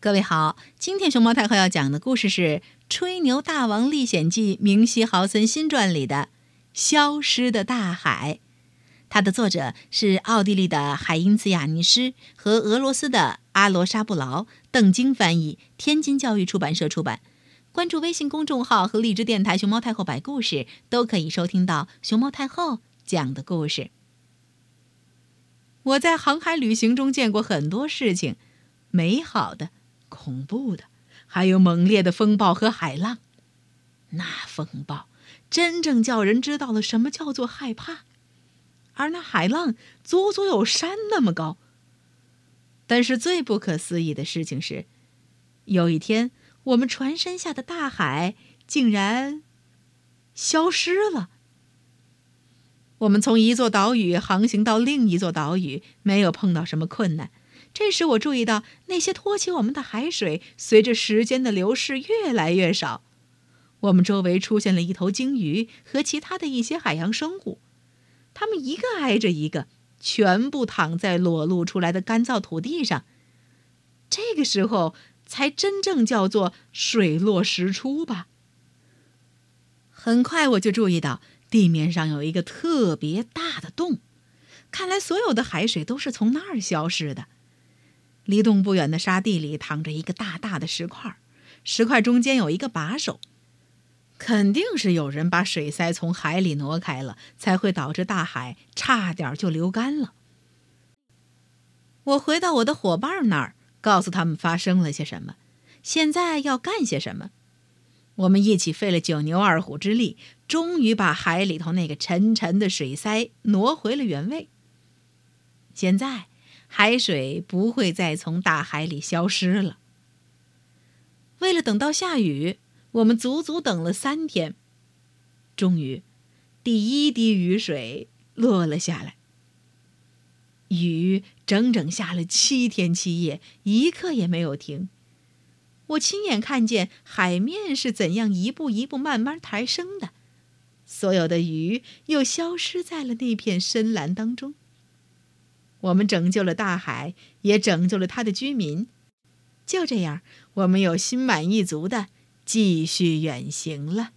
各位好，今天熊猫太后要讲的故事是《吹牛大王历险记》明希豪森新传里的《消失的大海》。它的作者是奥地利的海因茨·雅尼施和俄罗斯的阿罗沙布劳，邓晶翻译，天津教育出版社出版。关注微信公众号和荔枝电台“熊猫太后摆故事”，都可以收听到熊猫太后讲的故事。我在航海旅行中见过很多事情，美好的。恐怖的，还有猛烈的风暴和海浪。那风暴真正叫人知道了什么叫做害怕，而那海浪足足有山那么高。但是最不可思议的事情是，有一天我们船身下的大海竟然消失了。我们从一座岛屿航行到另一座岛屿，没有碰到什么困难。这时，我注意到那些托起我们的海水，随着时间的流逝越来越少。我们周围出现了一头鲸鱼和其他的一些海洋生物，它们一个挨着一个，全部躺在裸露出来的干燥土地上。这个时候才真正叫做水落石出吧。很快，我就注意到地面上有一个特别大的洞，看来所有的海水都是从那儿消失的。离洞不远的沙地里躺着一个大大的石块，石块中间有一个把手，肯定是有人把水塞从海里挪开了，才会导致大海差点就流干了。我回到我的伙伴那儿，告诉他们发生了些什么，现在要干些什么。我们一起费了九牛二虎之力，终于把海里头那个沉沉的水塞挪回了原位。现在。海水不会再从大海里消失了。为了等到下雨，我们足足等了三天。终于，第一滴雨水落了下来。雨整整下了七天七夜，一刻也没有停。我亲眼看见海面是怎样一步一步慢慢抬升的，所有的鱼又消失在了那片深蓝当中。我们拯救了大海，也拯救了他的居民。就这样，我们又心满意足的继续远行了。